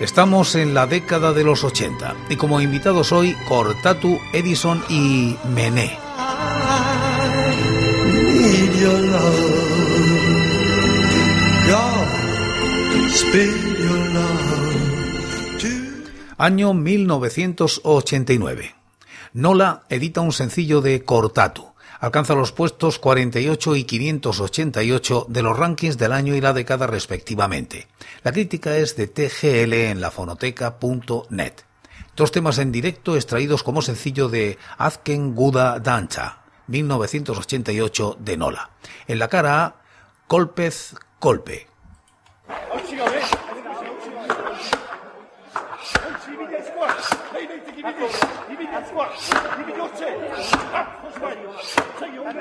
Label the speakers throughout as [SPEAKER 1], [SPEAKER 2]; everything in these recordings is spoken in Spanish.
[SPEAKER 1] Estamos en la década de los 80 y como invitados hoy Cortatu, Edison y Mené. Año 1989. Nola edita un sencillo de Cortatu alcanza los puestos 48 y 588 de los rankings del año y la década respectivamente. La crítica es de TGL en la fonoteca.net. Dos temas en directo extraídos como sencillo de Azken Guda Dancha, 1988 de Nola. En la cara A, Colpez Colpe.
[SPEAKER 2] Hadi.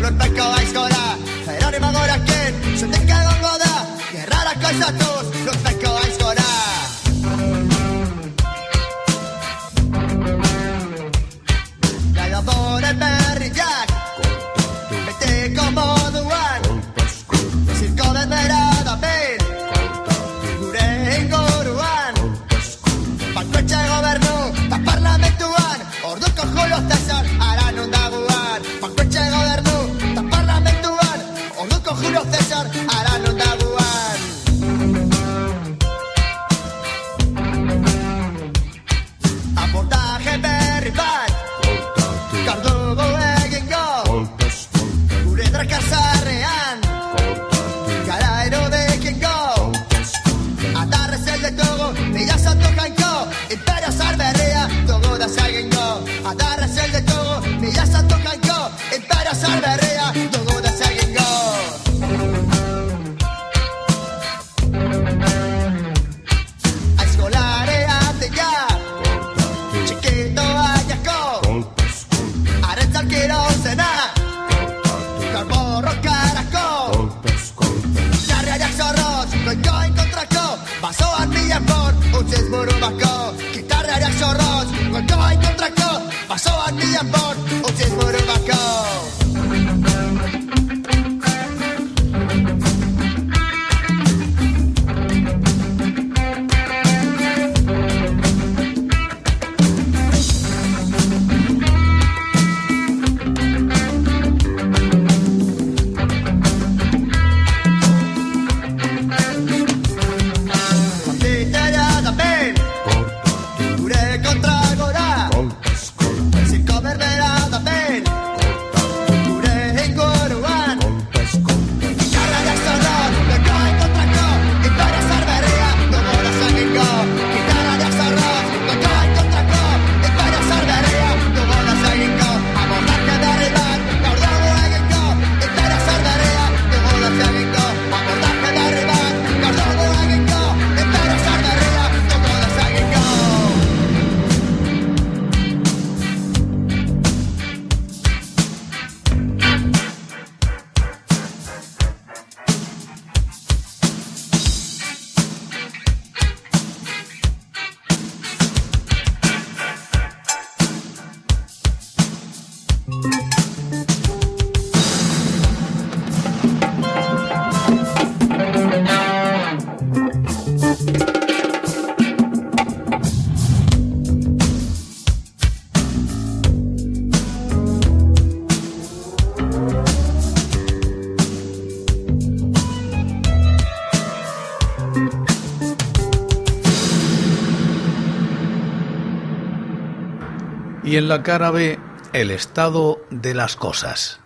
[SPEAKER 2] No a escola
[SPEAKER 3] Y en la cara B, el estado de las cosas.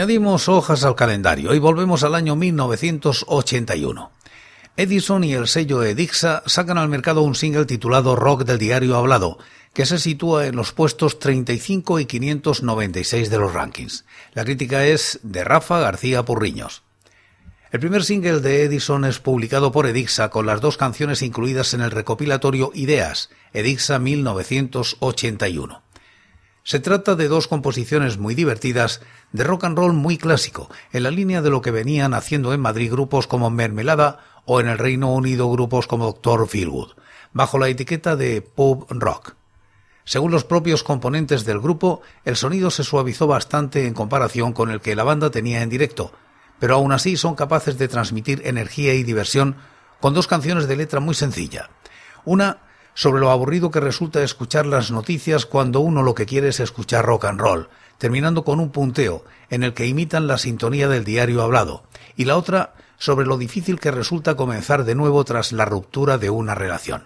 [SPEAKER 3] Añadimos hojas al calendario y volvemos al año 1981. Edison y el sello Edixa sacan al mercado un single titulado Rock del diario hablado, que se sitúa en los puestos 35 y 596 de los rankings. La crítica es de Rafa García Purriños. El primer single de Edison es publicado por Edixa con las dos canciones incluidas en el recopilatorio Ideas, Edixa 1981. Se trata de dos composiciones muy divertidas de rock and roll muy clásico, en la línea de lo que venían haciendo en Madrid grupos como Mermelada o en el Reino Unido grupos como Dr. Feelgood, bajo la etiqueta de pub rock. Según los propios componentes del grupo, el sonido se suavizó bastante en comparación con el que la banda tenía en directo, pero aún así son capaces de transmitir energía y diversión con dos canciones de letra muy sencilla. Una sobre lo aburrido que resulta escuchar las noticias cuando uno lo que quiere es escuchar rock and roll, terminando con un punteo en el que imitan la sintonía del diario hablado, y la otra sobre lo difícil que resulta comenzar de nuevo tras la ruptura de una relación.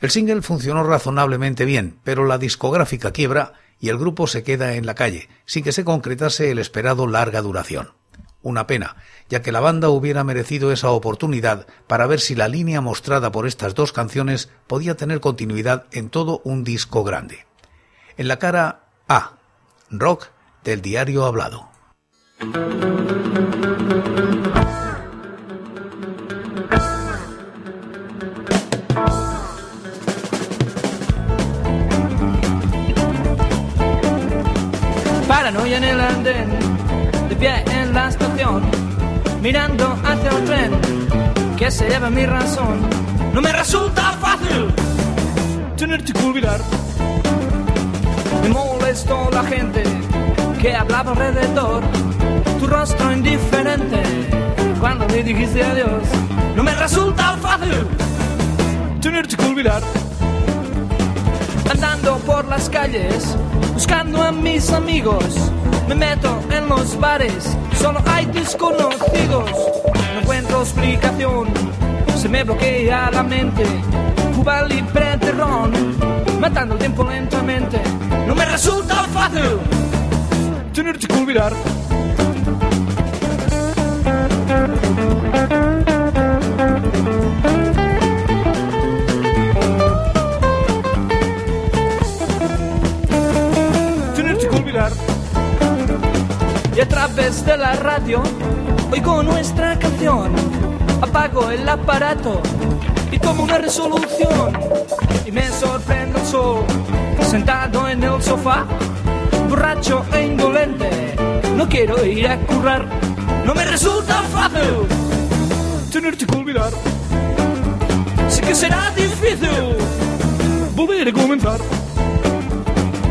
[SPEAKER 3] El single funcionó razonablemente bien, pero la discográfica quiebra y el grupo se queda en la calle, sin que se concretase el esperado larga duración.
[SPEAKER 1] Una pena, ya que la banda hubiera merecido esa oportunidad para ver si la línea mostrada por estas dos canciones podía tener continuidad en todo un disco grande. En la cara A, rock del diario hablado.
[SPEAKER 4] Paranoia en el andén, de pie mirando hacia el tren que se lleva mi razón. No me resulta fácil tenerte que. Me molestó la gente que hablaba alrededor, tu rostro indiferente cuando me dijiste adiós. No me resulta fácil tenerte que. Andando por las calles, buscando a mis amigos, me meto en los bares, solo hay desconocidos. No encuentro explicación, se me bloquea la mente. Cuba libre de ron, matando el tiempo lentamente. No me resulta fácil tenerte que olvidar. Y a través de la radio oigo nuestra canción. Apago el aparato y tomo una resolución. Y me sorprende el sol, sentado en el sofá, borracho e indolente. No quiero ir a currar, no me resulta fácil tenerte que olvidar. Sé que será difícil volver a comenzar.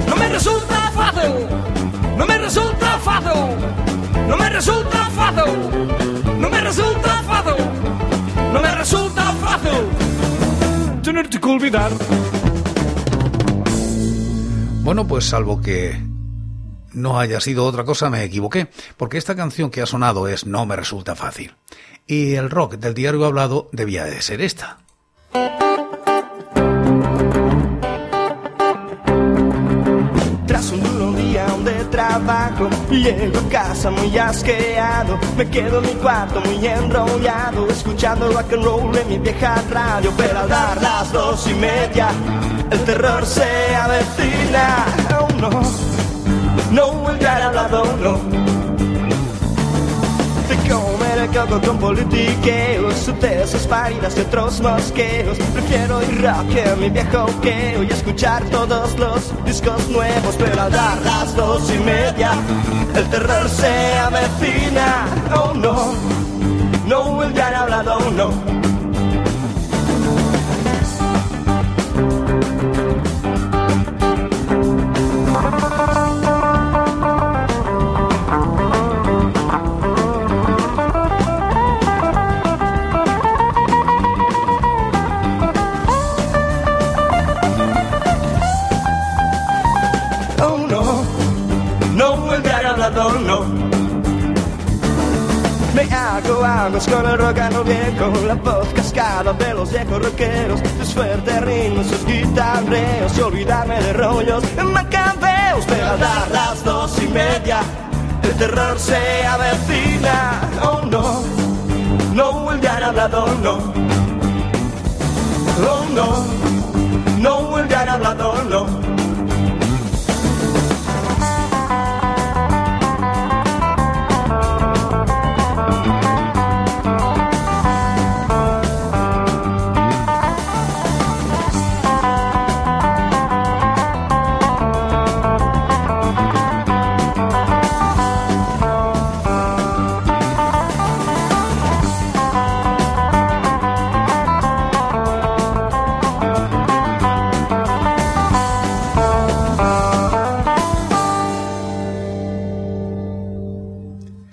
[SPEAKER 4] No me resulta fácil, no me resulta fácil, no me resulta fácil, no me resulta fácil, no me resulta fácil tenerte que olvidar.
[SPEAKER 1] Bueno, pues salvo que no haya sido otra cosa, me equivoqué, porque esta canción que ha sonado es No me resulta fácil. Y el rock del diario hablado debía de ser esta.
[SPEAKER 5] Trabajo, llego a casa muy asqueado. Me quedo en mi cuarto muy enrollado, escuchando rock and roll en mi vieja radio. Pero al dar las dos y media, el terror se avecina. Oh no, no el gran hablador, no. Coco con politiqueos, tesis paridas y otros mosqueos. Prefiero ir rock en mi viejo queo y escuchar todos los discos nuevos. Pero al dar las dos y media, el terror se avecina. Oh no, no el gran hablador, no. Me hago amigos con el rock and viejo, la voz cascada de los viejos rockeros, sus fuertes ritmos, sus guitarreos, y olvidarme de rollos macabeos. Pero al dar las dos y media, el terror se avecina. Oh no, no el gran hablador, no. Oh no, no el gran hablador, no.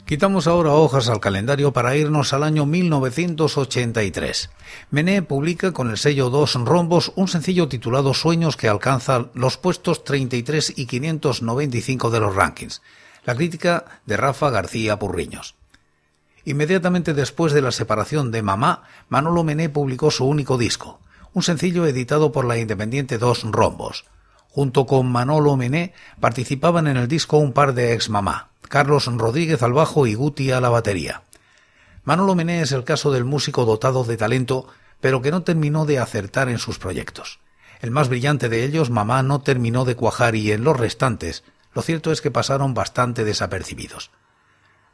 [SPEAKER 1] Quitamos ahora hojas al calendario para irnos al año 1983. Mené publica con el sello Dos Rombos un sencillo titulado Sueños que alcanza los puestos 33 y 595 de los rankings. La crítica de Rafa García Purriños. Inmediatamente después de la separación de Mamá, Manolo Mené publicó su único disco, un sencillo editado por la independiente Dos Rombos.
[SPEAKER 6] Junto con Manolo Mené participaban en el disco un par de ex mamá, Carlos Rodríguez al bajo y Guti a la batería. Manolo Mené es el caso del músico dotado de talento, pero que no terminó de acertar en sus proyectos. El más brillante de ellos, Mamá, no terminó de cuajar y en los restantes, lo cierto es que pasaron bastante desapercibidos.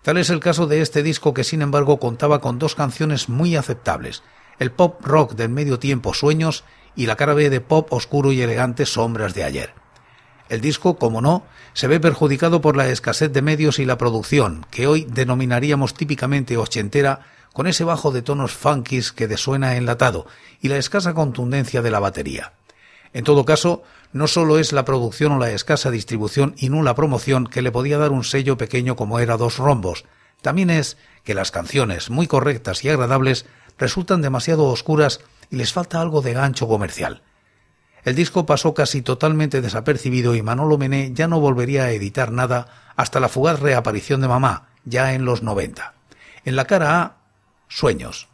[SPEAKER 6] Tal es el caso de este disco que sin embargo contaba con dos canciones muy aceptables, el pop rock del medio tiempo Sueños y la cara B de pop oscuro y elegante Sombras de ayer. El disco, como no, se ve perjudicado por la escasez de medios y la producción, que hoy denominaríamos típicamente ochentera, con ese bajo de tonos funkis que desuena enlatado y la escasa contundencia de la batería. En todo caso, no solo es la producción o la escasa distribución y nula promoción que le podía dar un sello pequeño como era Dos Rombos, también es que las canciones, muy correctas y agradables, resultan demasiado oscuras y les falta algo de gancho comercial. El disco pasó casi totalmente desapercibido y Manolo Mené ya no volvería a editar nada hasta la fugaz reaparición de Mamá, ya en los 90. En la cara A, Sueños.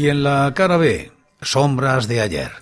[SPEAKER 6] Y en la cara B, sombras de ayer.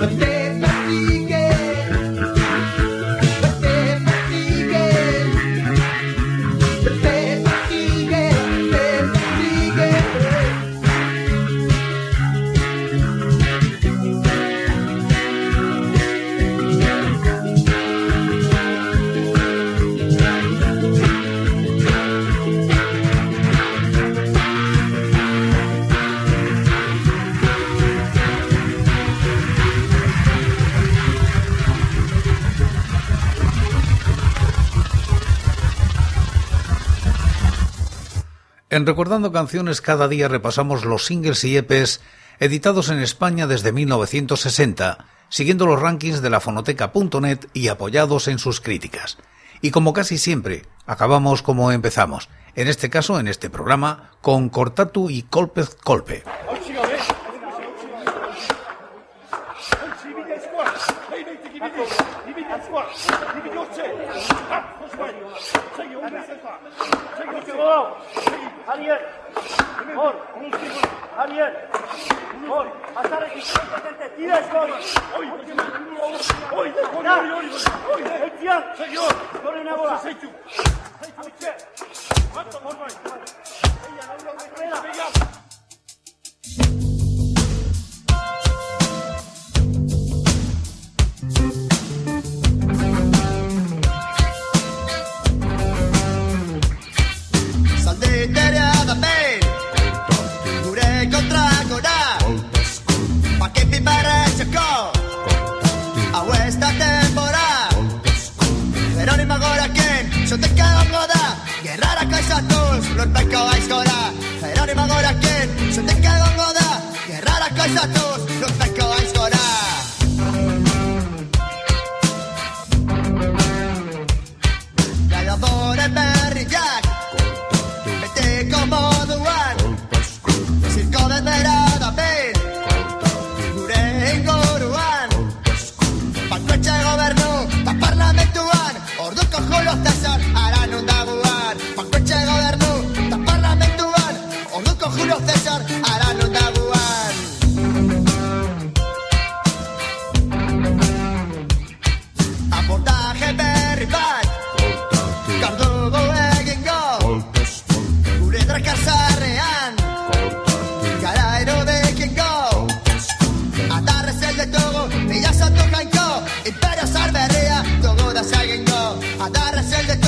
[SPEAKER 6] En Recordando Canciones cada día repasamos los singles y EPs editados en España desde 1960, siguiendo los rankings de la fonoteca.net y apoyados en sus críticas. Y como casi siempre, acabamos como empezamos, en este caso, en este programa, con Cortatu y Colpez Colpe.
[SPEAKER 7] ibide score ibide occe osbai ona xegi ondo score xegi score hariel
[SPEAKER 8] ondo ondo
[SPEAKER 7] hariel ondo
[SPEAKER 8] asar
[SPEAKER 7] de potentative score
[SPEAKER 8] oi
[SPEAKER 7] oi
[SPEAKER 8] oi xegi score
[SPEAKER 2] orina bola xequa hato normalia ya no lo mira todos lo está cayendo ahora se den da gerrarako rara Atarrez el ditugu